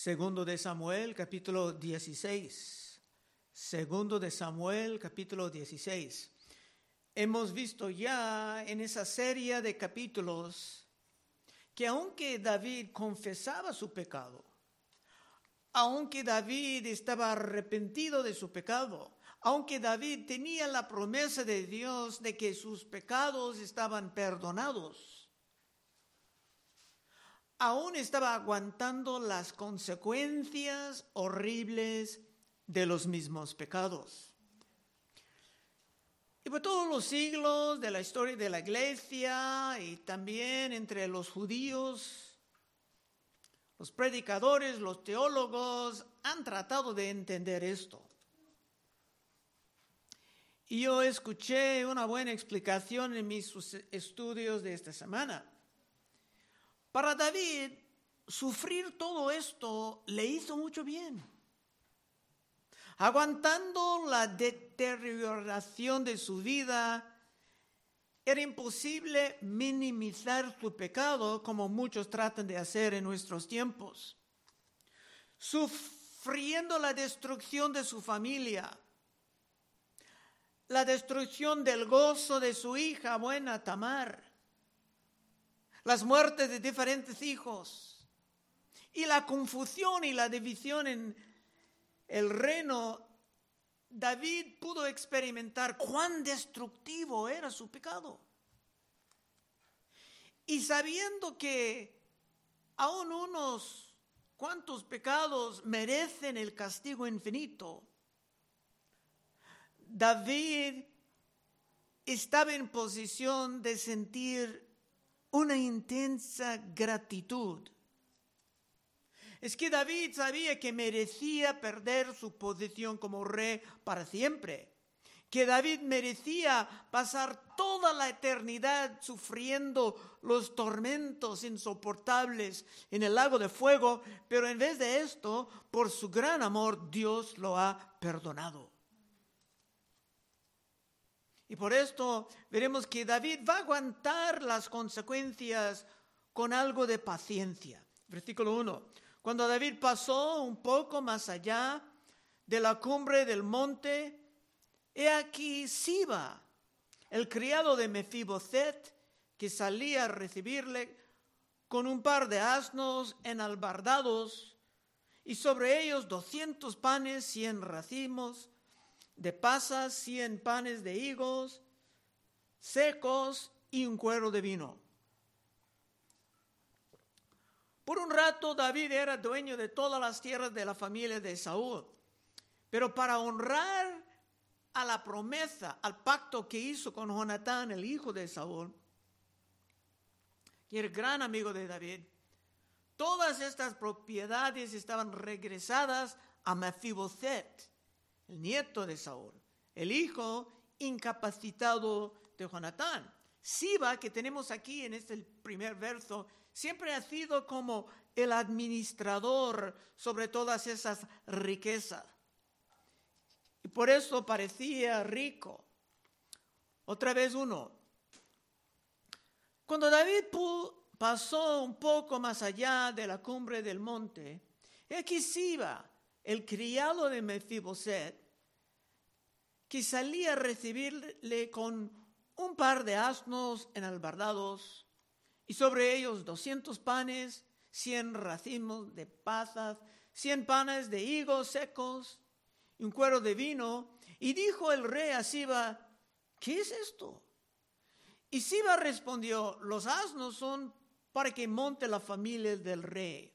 Segundo de Samuel, capítulo 16. Segundo de Samuel, capítulo 16. Hemos visto ya en esa serie de capítulos que aunque David confesaba su pecado, aunque David estaba arrepentido de su pecado, aunque David tenía la promesa de Dios de que sus pecados estaban perdonados, aún estaba aguantando las consecuencias horribles de los mismos pecados. Y por todos los siglos de la historia de la iglesia y también entre los judíos, los predicadores, los teólogos han tratado de entender esto. Y yo escuché una buena explicación en mis estudios de esta semana. Para David, sufrir todo esto le hizo mucho bien. Aguantando la deterioración de su vida, era imposible minimizar su pecado como muchos tratan de hacer en nuestros tiempos. Sufriendo la destrucción de su familia, la destrucción del gozo de su hija buena Tamar, las muertes de diferentes hijos y la confusión y la división en el reino, David pudo experimentar cuán destructivo era su pecado. Y sabiendo que aún unos cuantos pecados merecen el castigo infinito, David estaba en posición de sentir una intensa gratitud. Es que David sabía que merecía perder su posición como rey para siempre, que David merecía pasar toda la eternidad sufriendo los tormentos insoportables en el lago de fuego, pero en vez de esto, por su gran amor, Dios lo ha perdonado. Y por esto veremos que David va a aguantar las consecuencias con algo de paciencia. Versículo 1. Cuando David pasó un poco más allá de la cumbre del monte, he aquí Siba, el criado de Mefiboset, que salía a recibirle con un par de asnos enalbardados y sobre ellos doscientos panes, cien racimos de pasas, cien panes de higos secos y un cuero de vino. Por un rato David era dueño de todas las tierras de la familia de Saúl, pero para honrar a la promesa, al pacto que hizo con Jonatán, el hijo de Saúl, y el gran amigo de David, todas estas propiedades estaban regresadas a Mefiboset, el nieto de Saúl, el hijo incapacitado de Jonatán. Siba, que tenemos aquí en este primer verso, siempre ha sido como el administrador sobre todas esas riquezas. Y por eso parecía rico. Otra vez uno. Cuando David pasó un poco más allá de la cumbre del monte, aquí Siba, el criado de Mefiboset, que salía a recibirle con un par de asnos enalbardados y sobre ellos doscientos panes, cien racimos de pasas, cien panes de higos secos y un cuero de vino. Y dijo el rey a Siba, ¿qué es esto? Y Siba respondió, los asnos son para que monte la familia del rey.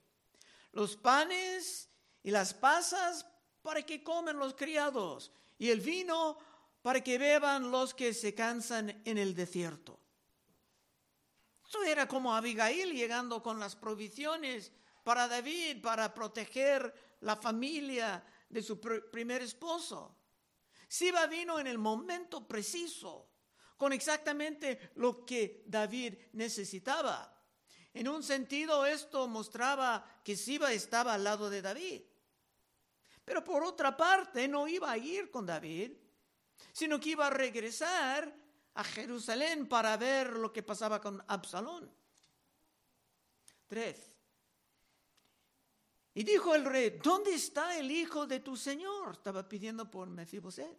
Los panes y las pasas para que comen los criados, y el vino para que beban los que se cansan en el desierto. Eso era como Abigail llegando con las provisiones para David, para proteger la familia de su primer esposo. Siba vino en el momento preciso, con exactamente lo que David necesitaba. En un sentido, esto mostraba que Siba estaba al lado de David. Pero por otra parte, no iba a ir con David, sino que iba a regresar a Jerusalén para ver lo que pasaba con Absalón. Tres. Y dijo el rey, ¿dónde está el hijo de tu señor? Estaba pidiendo por Mefiboset.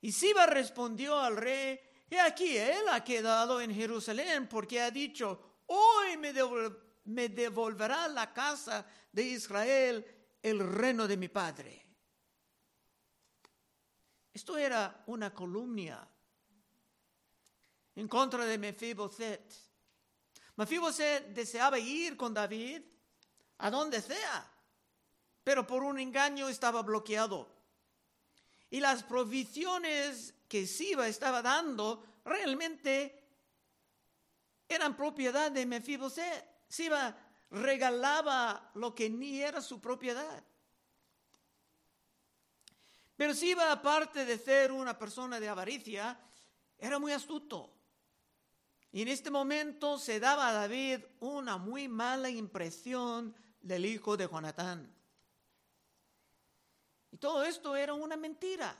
Y Siba respondió al rey, y aquí él ha quedado en Jerusalén porque ha dicho, hoy me devolverá la casa de Israel el reino de mi padre. Esto era una columna en contra de Mefiboset. Mefiboset deseaba ir con David a donde sea, pero por un engaño estaba bloqueado. Y las provisiones que Siba estaba dando realmente eran propiedad de Mefiboset. Siba regalaba lo que ni era su propiedad. Pero Siba, aparte de ser una persona de avaricia, era muy astuto. Y en este momento se daba a David una muy mala impresión del hijo de Jonatán. Y todo esto era una mentira,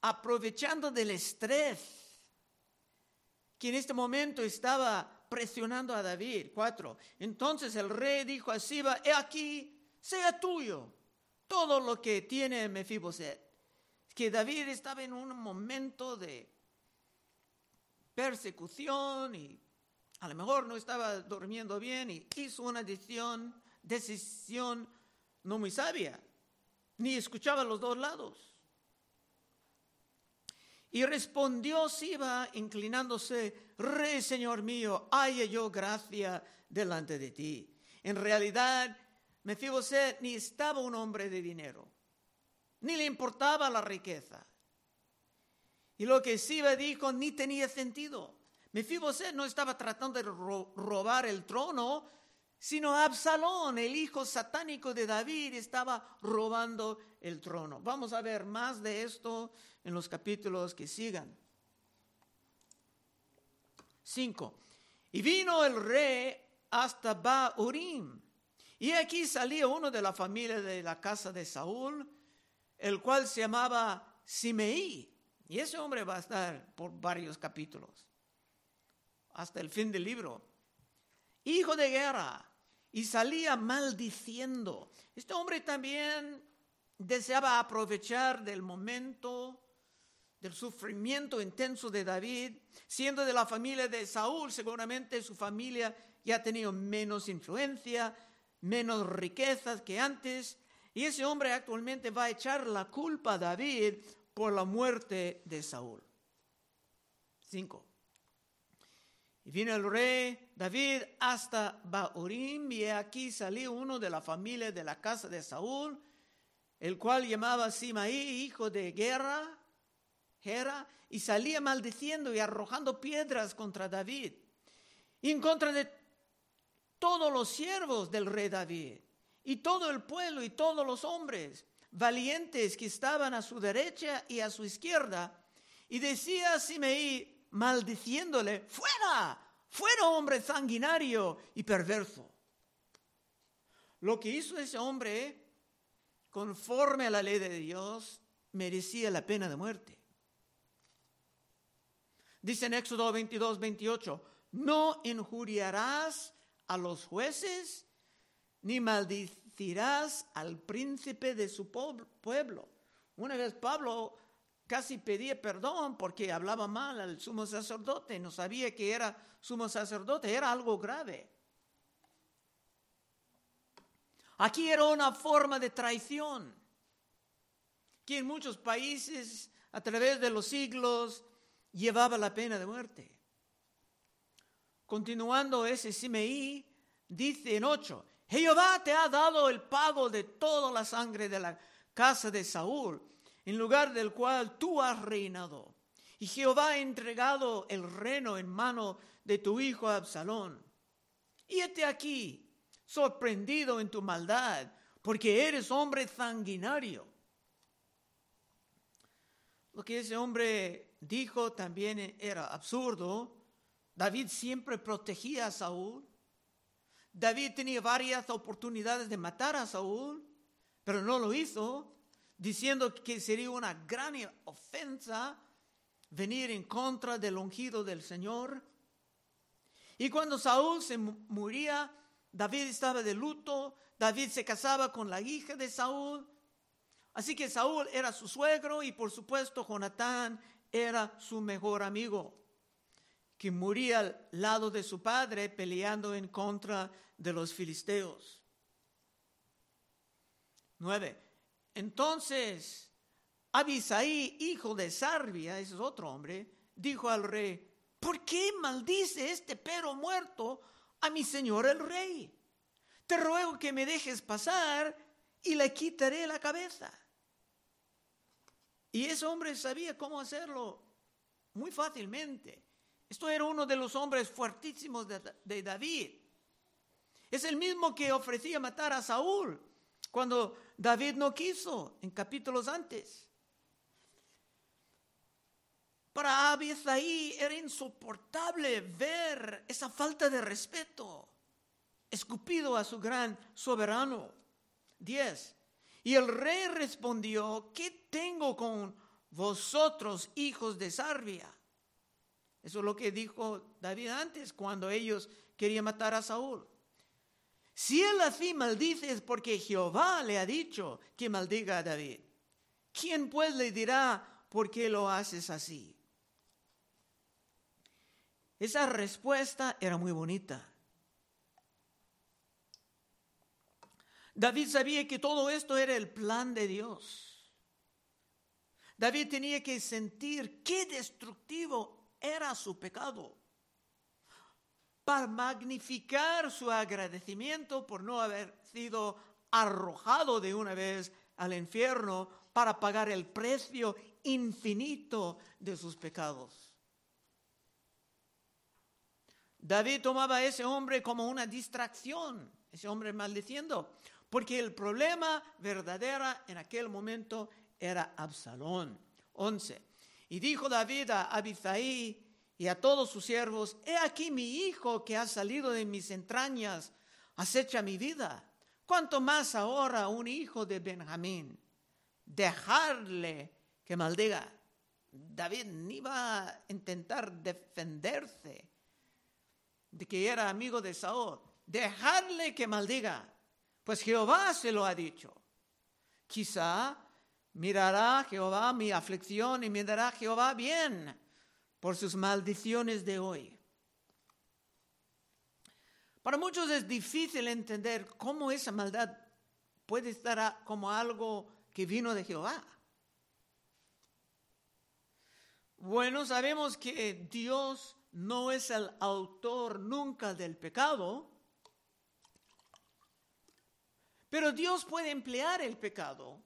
aprovechando del estrés que en este momento estaba presionando a David. Cuatro. Entonces el rey dijo a Siba, he aquí, sea tuyo todo lo que tiene Mefiboset. Que David estaba en un momento de persecución y a lo mejor no estaba durmiendo bien y hizo una decisión decisión no muy sabia, ni escuchaba los dos lados. Y respondió Siba, inclinándose, Rey, Señor mío, haya yo gracia delante de ti. En realidad, Mefiboset ni estaba un hombre de dinero, ni le importaba la riqueza. Y lo que Siba dijo ni tenía sentido. Mefiboset no estaba tratando de robar el trono, sino Absalón, el hijo satánico de David, estaba robando el trono. Vamos a ver más de esto en los capítulos que sigan. 5. Y vino el rey hasta Baurim. Y aquí salía uno de la familia de la casa de Saúl, el cual se llamaba Simeí. Y ese hombre va a estar por varios capítulos, hasta el fin del libro. Hijo de guerra, y salía maldiciendo. Este hombre también deseaba aprovechar del momento del sufrimiento intenso de David, siendo de la familia de Saúl, seguramente su familia ya ha tenido menos influencia, menos riquezas que antes, y ese hombre actualmente va a echar la culpa a David por la muerte de Saúl. Cinco. Y vino el rey David hasta Baurim y aquí salió uno de la familia de la casa de Saúl, el cual llamaba Simaí, hijo de guerra, Gera, y salía maldiciendo y arrojando piedras contra David y en contra de todos los siervos del rey David y todo el pueblo y todos los hombres valientes que estaban a su derecha y a su izquierda. Y decía a Simeí, maldiciéndole, fuera, fuera hombre sanguinario y perverso. Lo que hizo ese hombre, conforme a la ley de Dios, merecía la pena de muerte. Dice en Éxodo 22, 28, no injuriarás a los jueces, ni maldicirás al príncipe de su pueblo. Una vez Pablo casi pedía perdón porque hablaba mal al sumo sacerdote, no sabía que era sumo sacerdote, era algo grave. Aquí era una forma de traición que en muchos países a través de los siglos llevaba la pena de muerte. Continuando ese Simeí, dice en 8, Jehová te ha dado el pago de toda la sangre de la casa de Saúl en lugar del cual tú has reinado. Y Jehová ha entregado el reino en mano de tu hijo Absalón. Y este aquí, sorprendido en tu maldad, porque eres hombre sanguinario. Lo que ese hombre dijo también era absurdo. David siempre protegía a Saúl. David tenía varias oportunidades de matar a Saúl, pero no lo hizo diciendo que sería una gran ofensa venir en contra del ungido del Señor. Y cuando Saúl se moría, David estaba de luto, David se casaba con la hija de Saúl, así que Saúl era su suegro y por supuesto Jonatán era su mejor amigo, que moría al lado de su padre peleando en contra de los filisteos. Nueve. Entonces, Abisaí, hijo de Sarbia, ese es otro hombre, dijo al rey, ¿por qué maldice este perro muerto a mi señor el rey? Te ruego que me dejes pasar y le quitaré la cabeza. Y ese hombre sabía cómo hacerlo muy fácilmente. Esto era uno de los hombres fuertísimos de, de David. Es el mismo que ofrecía matar a Saúl cuando David no quiso en capítulos antes. Para Abisai era insoportable ver esa falta de respeto, escupido a su gran soberano. 10. Y el rey respondió, ¿qué tengo con vosotros, hijos de Sarbia? Eso es lo que dijo David antes, cuando ellos querían matar a Saúl. Si él así maldice es porque Jehová le ha dicho que maldiga a David. ¿Quién pues le dirá por qué lo haces así? Esa respuesta era muy bonita. David sabía que todo esto era el plan de Dios. David tenía que sentir qué destructivo era su pecado para magnificar su agradecimiento por no haber sido arrojado de una vez al infierno para pagar el precio infinito de sus pecados. David tomaba a ese hombre como una distracción, ese hombre maldiciendo, porque el problema verdadero en aquel momento era Absalón. 11. Y dijo David a Abisaí y a todos sus siervos, he aquí mi hijo que ha salido de mis entrañas, acecha mi vida. ¿Cuánto más ahora un hijo de Benjamín? Dejarle que maldiga. David ni iba a intentar defenderse de que era amigo de Saúl, dejarle que maldiga, pues Jehová se lo ha dicho. Quizá mirará Jehová mi aflicción y mirará Jehová bien por sus maldiciones de hoy. Para muchos es difícil entender cómo esa maldad puede estar como algo que vino de Jehová. Bueno, sabemos que Dios no es el autor nunca del pecado, pero Dios puede emplear el pecado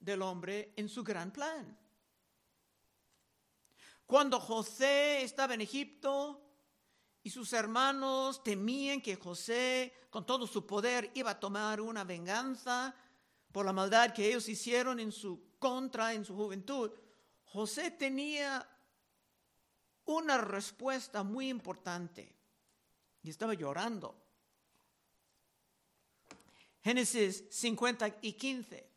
del hombre en su gran plan. Cuando José estaba en Egipto y sus hermanos temían que José, con todo su poder, iba a tomar una venganza por la maldad que ellos hicieron en su contra en su juventud, José tenía una respuesta muy importante. Y estaba llorando. Génesis 50 y 15.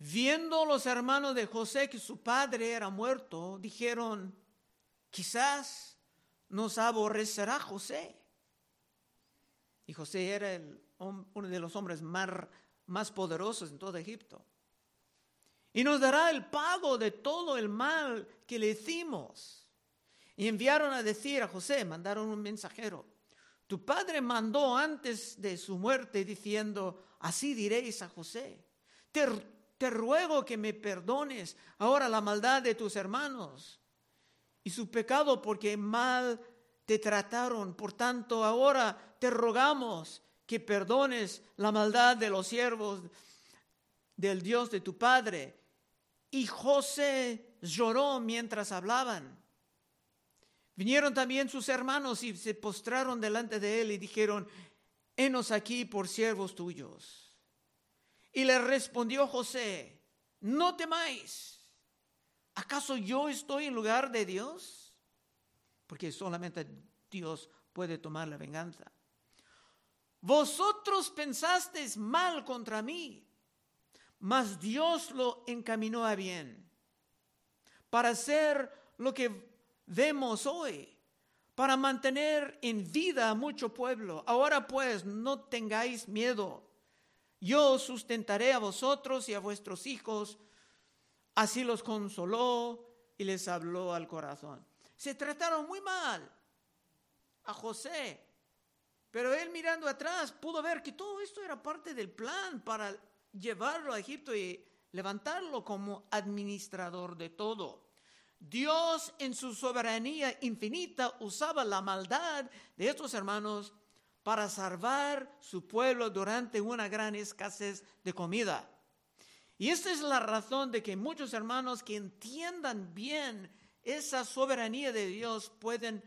Viendo los hermanos de José que su padre era muerto, dijeron, quizás nos aborrecerá José. Y José era el, uno de los hombres más, más poderosos en todo Egipto y nos dará el pago de todo el mal que le hicimos. Y enviaron a decir a José, mandaron un mensajero, tu padre mandó antes de su muerte diciendo, así diréis a José, te ruego que me perdones ahora la maldad de tus hermanos y su pecado porque mal te trataron. Por tanto, ahora te rogamos que perdones la maldad de los siervos del Dios de tu Padre y José lloró mientras hablaban. Vinieron también sus hermanos y se postraron delante de él y dijeron, henos aquí por siervos tuyos. Y le respondió José, no temáis. ¿Acaso yo estoy en lugar de Dios? Porque solamente Dios puede tomar la venganza. Vosotros pensasteis mal contra mí mas Dios lo encaminó a bien para hacer lo que vemos hoy, para mantener en vida a mucho pueblo. Ahora pues, no tengáis miedo. Yo sustentaré a vosotros y a vuestros hijos. Así los consoló y les habló al corazón. Se trataron muy mal a José, pero él mirando atrás pudo ver que todo esto era parte del plan para llevarlo a Egipto y levantarlo como administrador de todo. Dios en su soberanía infinita usaba la maldad de estos hermanos para salvar su pueblo durante una gran escasez de comida. Y esta es la razón de que muchos hermanos que entiendan bien esa soberanía de Dios pueden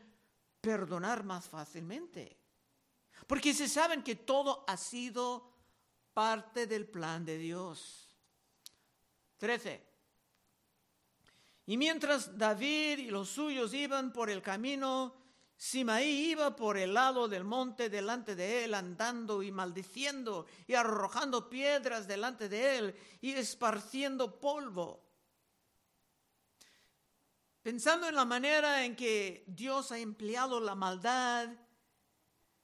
perdonar más fácilmente. Porque se saben que todo ha sido parte del plan de Dios. 13. Y mientras David y los suyos iban por el camino, Simaí iba por el lado del monte delante de él, andando y maldiciendo y arrojando piedras delante de él y esparciendo polvo. Pensando en la manera en que Dios ha empleado la maldad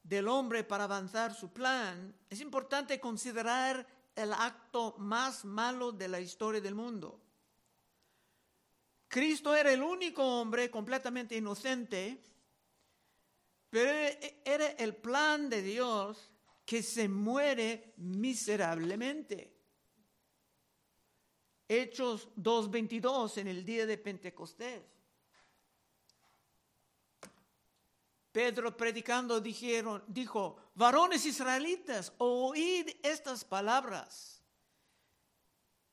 del hombre para avanzar su plan, es importante considerar el acto más malo de la historia del mundo. Cristo era el único hombre completamente inocente, pero era el plan de Dios que se muere miserablemente. Hechos 2.22 en el día de Pentecostés. Pedro predicando dijeron, dijo, varones israelitas, oíd estas palabras.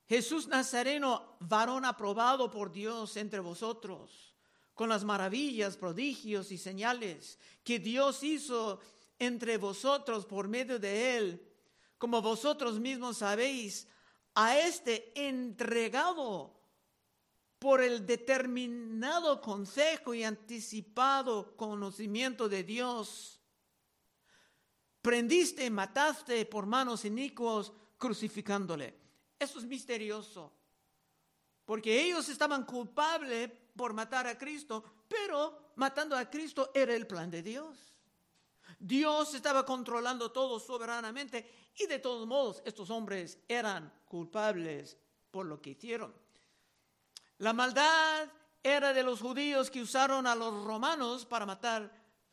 Jesús Nazareno, varón aprobado por Dios entre vosotros, con las maravillas, prodigios y señales que Dios hizo entre vosotros por medio de él, como vosotros mismos sabéis, a este entregado por el determinado consejo y anticipado conocimiento de Dios. Prendiste y mataste por manos inicuos crucificándole. Eso es misterioso, porque ellos estaban culpables por matar a Cristo, pero matando a Cristo era el plan de Dios. Dios estaba controlando todo soberanamente y de todos modos estos hombres eran culpables por lo que hicieron. La maldad era de los judíos que usaron a los romanos para matar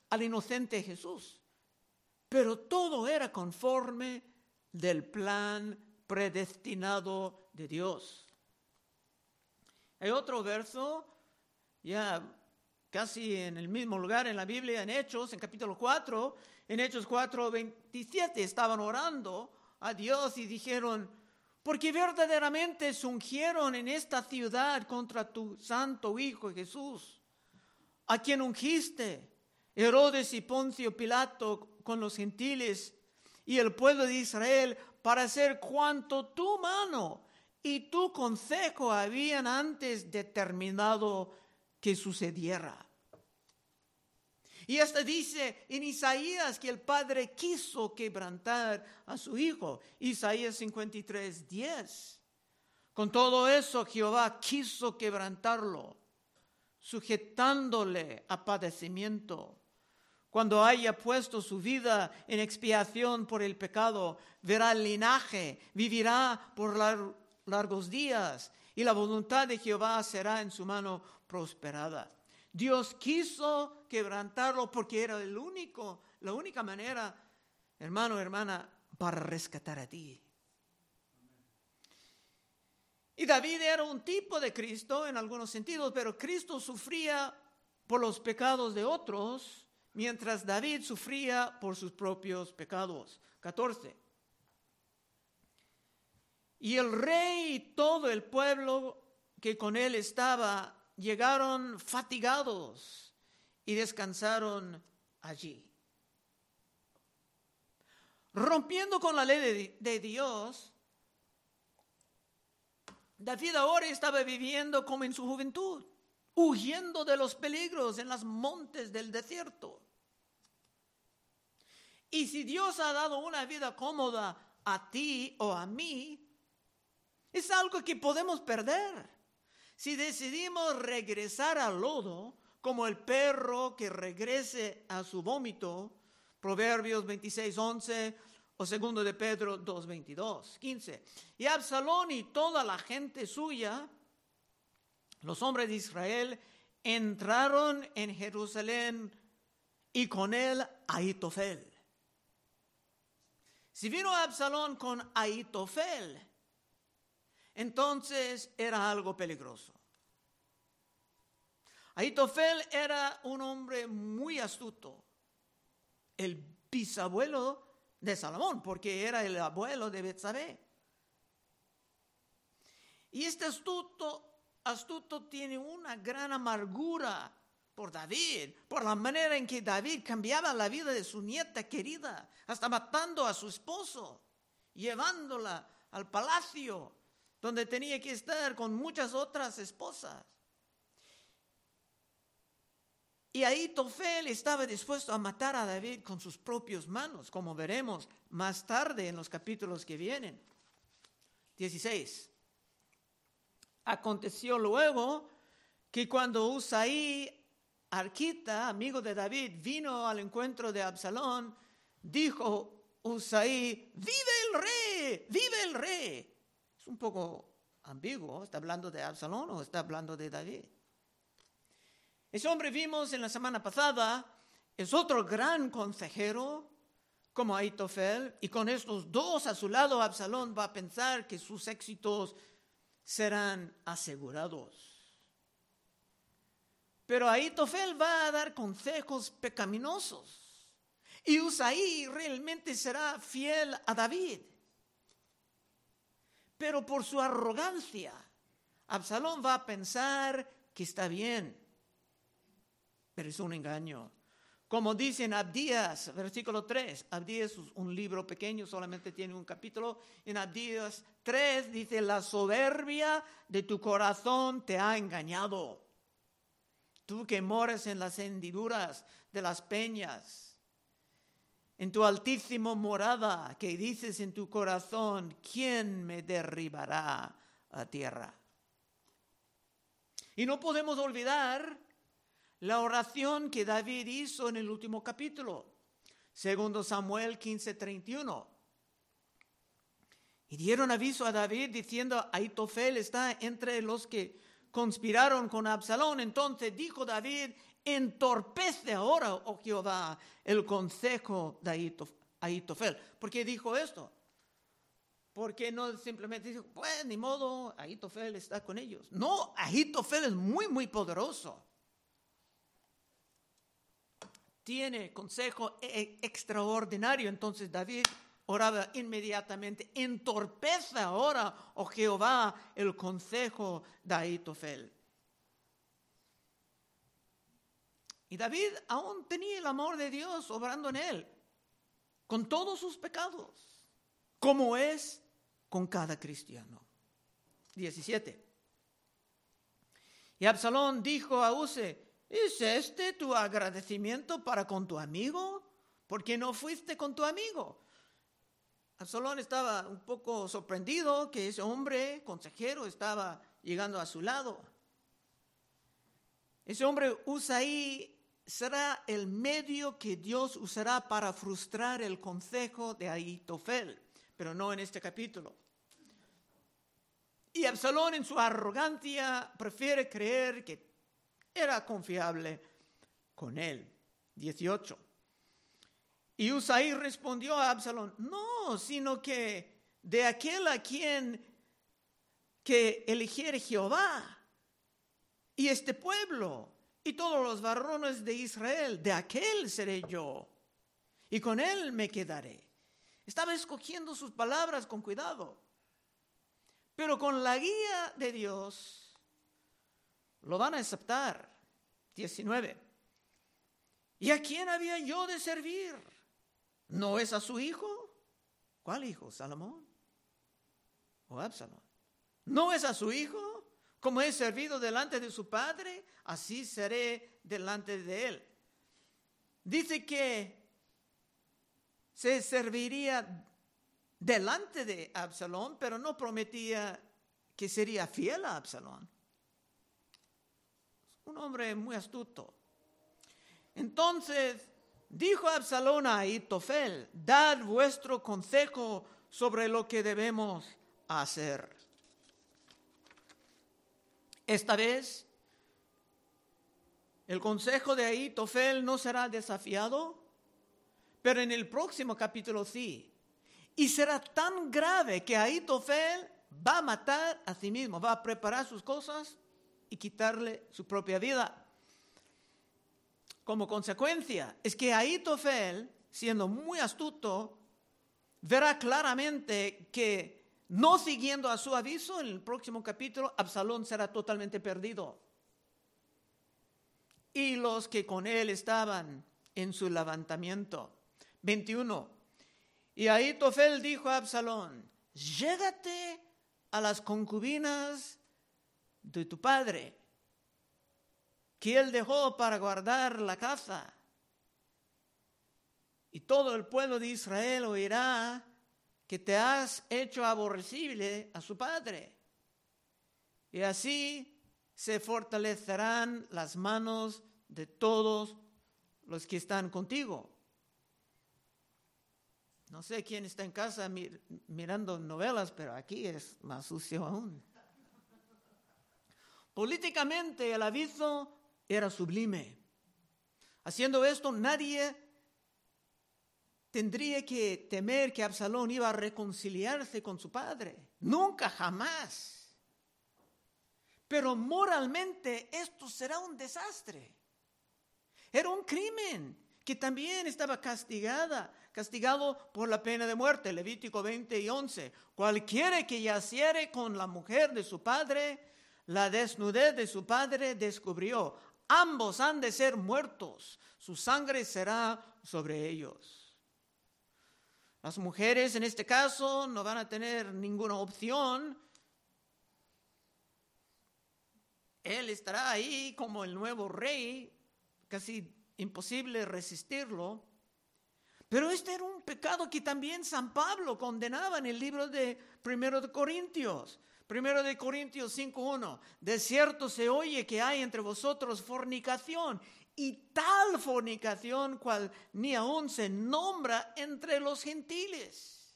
al inocente Jesús. Pero todo era conforme del plan predestinado de Dios. Hay otro verso, ya casi en el mismo lugar en la Biblia, en Hechos, en capítulo 4, en Hechos 4, 27, estaban orando a Dios y dijeron, porque verdaderamente se ungieron en esta ciudad contra tu santo Hijo Jesús, a quien ungiste, Herodes y Poncio Pilato con los gentiles y el pueblo de Israel, para hacer cuanto tu mano y tu consejo habían antes determinado que sucediera. Y hasta dice en Isaías que el padre quiso quebrantar a su hijo. Isaías 53, 10. Con todo eso Jehová quiso quebrantarlo, sujetándole a padecimiento. Cuando haya puesto su vida en expiación por el pecado, verá el linaje, vivirá por largos días y la voluntad de Jehová será en su mano prosperada. Dios quiso quebrantarlo porque era el único, la única manera, hermano, hermana, para rescatar a ti. Y David era un tipo de Cristo en algunos sentidos, pero Cristo sufría por los pecados de otros, mientras David sufría por sus propios pecados. 14. Y el rey y todo el pueblo que con él estaba llegaron fatigados y descansaron allí. Rompiendo con la ley de, Dios, David ahora estaba viviendo como en su juventud, huyendo de los peligros en los montes del desierto. Y si Dios ha dado una vida cómoda a ti o a mí, es algo que podemos perder. Si decidimos regresar al lodo, como el perro que regrese a su vómito, Proverbios 26, 11 o segundo de Pedro 2, 22, 15. Y Absalón y toda la gente suya, los hombres de Israel, entraron en Jerusalén y con él Aitofel. Si vino Absalón con Aitofel, entonces era algo peligroso. Aitofel era un hombre muy astuto, el bisabuelo de Salomón, porque era el abuelo de Betsabé. Y este astuto, astuto tiene una gran amargura por David, por la manera en que David cambiaba la vida de su nieta querida, hasta matando a su esposo, llevándola al palacio donde tenía que estar con muchas otras esposas. Y ahí Tofel estaba dispuesto a matar a David con sus propias manos, como veremos más tarde en los capítulos que vienen. 16. Aconteció luego que cuando Usaí, Arquita, amigo de David, vino al encuentro de Absalón, dijo Usaí, vive el rey, vive el rey. Es un poco ambiguo, ¿está hablando de Absalón o está hablando de David? Ese hombre vimos en la semana pasada, es otro gran consejero como Aitofel, y con estos dos a su lado, Absalón va a pensar que sus éxitos serán asegurados. Pero Aitofel va a dar consejos pecaminosos. Y Usaí realmente será fiel a David. Pero por su arrogancia, Absalón va a pensar que está bien pero es un engaño. Como dice en Abdías, versículo 3, Abdías es un libro pequeño, solamente tiene un capítulo. En Abdías 3 dice, la soberbia de tu corazón te ha engañado. Tú que moras en las hendiduras de las peñas, en tu altísimo morada, que dices en tu corazón, ¿quién me derribará a tierra? Y no podemos olvidar la oración que David hizo en el último capítulo, segundo Samuel 15:31. Y dieron aviso a David diciendo, Aitofel está entre los que conspiraron con Absalón. Entonces dijo David, entorpece ahora, oh Jehová, el consejo de Aitofel. ¿Por qué dijo esto? Porque no simplemente dijo, pues ni modo, Aitofel está con ellos. No, Aitofel es muy, muy poderoso tiene consejo e-, e-, extraordinario. Entonces David oraba inmediatamente, entorpece ahora, oh Jehová, el consejo de Aitofel. Y David aún tenía el amor de Dios obrando en él, con todos sus pecados, como es con cada cristiano. 17. Y Absalón dijo a Use, ¿Es este tu agradecimiento para con tu amigo? ¿Por qué no fuiste con tu amigo? Absalón estaba un poco sorprendido que ese hombre consejero estaba llegando a su lado. Ese hombre Usaí será el medio que Dios usará para frustrar el consejo de Aitofel, pero no en este capítulo. Y Absalón en su arrogancia prefiere creer que era confiable con él. 18. Y Usaí respondió a Absalón, no, sino que de aquel a quien que eligiere Jehová y este pueblo y todos los varones de Israel, de aquel seré yo y con él me quedaré. Estaba escogiendo sus palabras con cuidado, pero con la guía de Dios lo van a aceptar. 19. ¿Y a quién había yo de servir? ¿No es a su hijo? ¿Cuál hijo? ¿Salomón? ¿O Absalón? ¿No es a su hijo? Como he servido delante de su padre, así seré delante de él. Dice que se serviría delante de Absalón, pero no prometía que sería fiel a Absalón un hombre muy astuto. Entonces dijo Absalón a Itofel, dad vuestro consejo sobre lo que debemos hacer. Esta vez, el consejo de Aitofel no será desafiado, pero en el próximo capítulo sí. Y será tan grave que Aitofel va a matar a sí mismo, va a preparar sus cosas y quitarle su propia vida. Como consecuencia, es que Aitofel, siendo muy astuto, verá claramente que no siguiendo a su aviso, en el próximo capítulo, Absalón será totalmente perdido. Y los que con él estaban en su levantamiento. 21. Y Aitofel dijo a Absalón, llégate a las concubinas de tu padre, que él dejó para guardar la casa. Y todo el pueblo de Israel oirá que te has hecho aborrecible a su padre. Y así se fortalecerán las manos de todos los que están contigo. No sé quién está en casa mirando novelas, pero aquí es más sucio aún. Políticamente el aviso era sublime. Haciendo esto, nadie tendría que temer que Absalón iba a reconciliarse con su padre. Nunca, jamás. Pero moralmente esto será un desastre. Era un crimen que también estaba castigada, castigado por la pena de muerte, Levítico 20 y 11. Cualquiera que yaciere con la mujer de su padre, la desnudez de su padre descubrió. Ambos han de ser muertos, su sangre será sobre ellos. Las mujeres en este caso no van a tener ninguna opción. Él estará ahí como el nuevo rey, casi imposible resistirlo. Pero este era un pecado que también San Pablo condenaba en el libro de Primero de Corintios. Primero de Corintios 5.1. De cierto se oye que hay entre vosotros fornicación y tal fornicación cual ni aún se nombra entre los gentiles,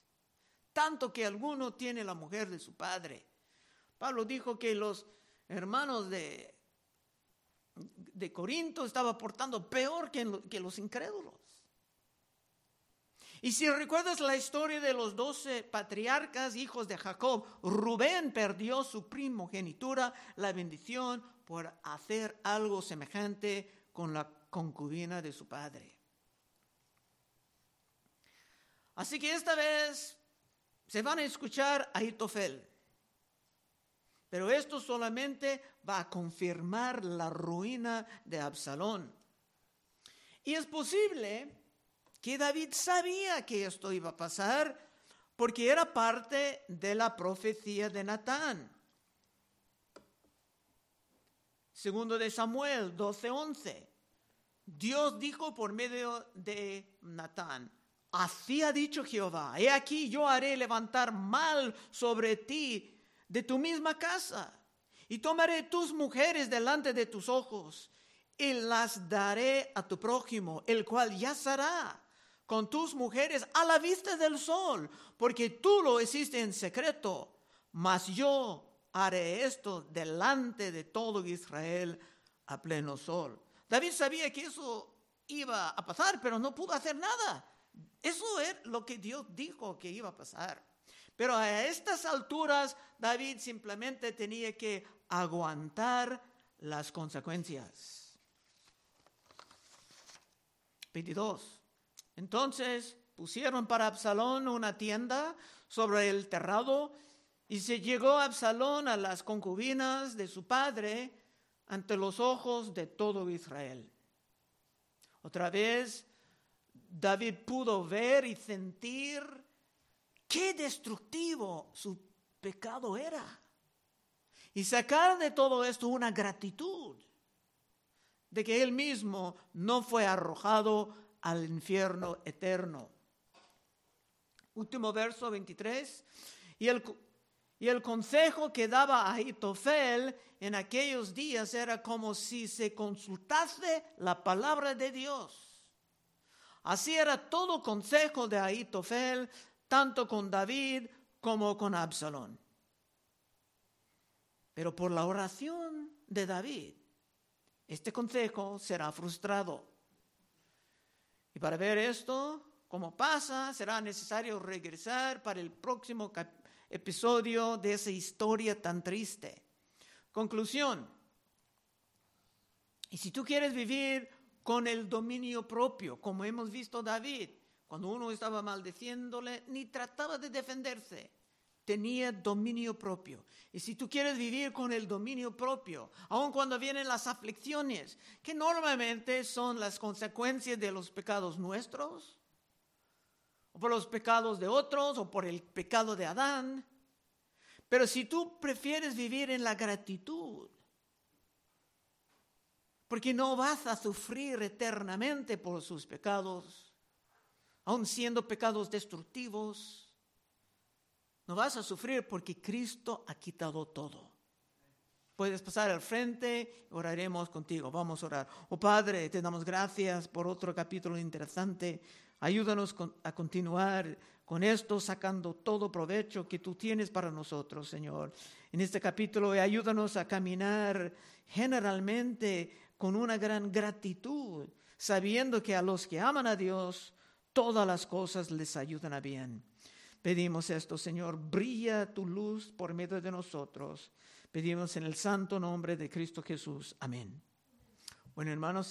tanto que alguno tiene la mujer de su padre. Pablo dijo que los hermanos de, de Corinto estaban portando peor que, que los incrédulos. Y si recuerdas la historia de los doce patriarcas, hijos de Jacob, Rubén perdió su primogenitura, la bendición, por hacer algo semejante con la concubina de su padre. Así que esta vez se van a escuchar a Itofel. Pero esto solamente va a confirmar la ruina de Absalón. Y es posible que David sabía que esto iba a pasar porque era parte de la profecía de Natán. Segundo de Samuel 12:11. Dios dijo por medio de Natán, así ha dicho Jehová, he aquí yo haré levantar mal sobre ti de tu misma casa, y tomaré tus mujeres delante de tus ojos, y las daré a tu prójimo, el cual ya será con tus mujeres a la vista del sol, porque tú lo hiciste en secreto, mas yo haré esto delante de todo Israel a pleno sol. David sabía que eso iba a pasar, pero no pudo hacer nada. Eso es lo que Dios dijo que iba a pasar. Pero a estas alturas David simplemente tenía que aguantar las consecuencias. 22. Entonces pusieron para Absalón una tienda sobre el terrado y se llegó Absalón a las concubinas de su padre ante los ojos de todo Israel. Otra vez, David pudo ver y sentir qué destructivo su pecado era. Y sacar de todo esto una gratitud de que él mismo no fue arrojado al infierno eterno. Último verso 23. Y el, Y el consejo que daba Ahitofel en aquellos días era como si se consultase la palabra de Dios. Así era todo consejo de Ahitofel, tanto con David como con Absalón. Pero por la oración de David, este consejo será frustrado. Y para ver esto, como pasa, será necesario regresar para el próximo episodio de esa historia tan triste. Conclusión. Y si tú quieres vivir con el dominio propio, como hemos visto David, cuando uno estaba maldeciéndole, ni trataba de defenderse, tenía dominio propio. Y si tú quieres vivir con el dominio propio, aun cuando vienen las aflicciones, que normalmente son las consecuencias de los pecados nuestros, o por los pecados de otros, o por el pecado de Adán, pero si tú prefieres vivir en la gratitud, porque no vas a sufrir eternamente por sus pecados, aun siendo pecados destructivos, no vas a sufrir porque Cristo ha quitado todo. Puedes pasar al frente, oraremos contigo. Vamos a orar. Oh Padre, te damos gracias por otro capítulo interesante. Ayúdanos a continuar con esto, sacando todo provecho que tú tienes para nosotros, Señor. En este capítulo, ayúdanos a caminar generalmente con una gran gratitud, sabiendo que a los que aman a Dios, todas las cosas les ayudan a bien. Pedimos esto, Señor, brilla tu luz por medio de nosotros. Pedimos en el santo nombre de Cristo Jesús. Amén. Bueno, hermanos,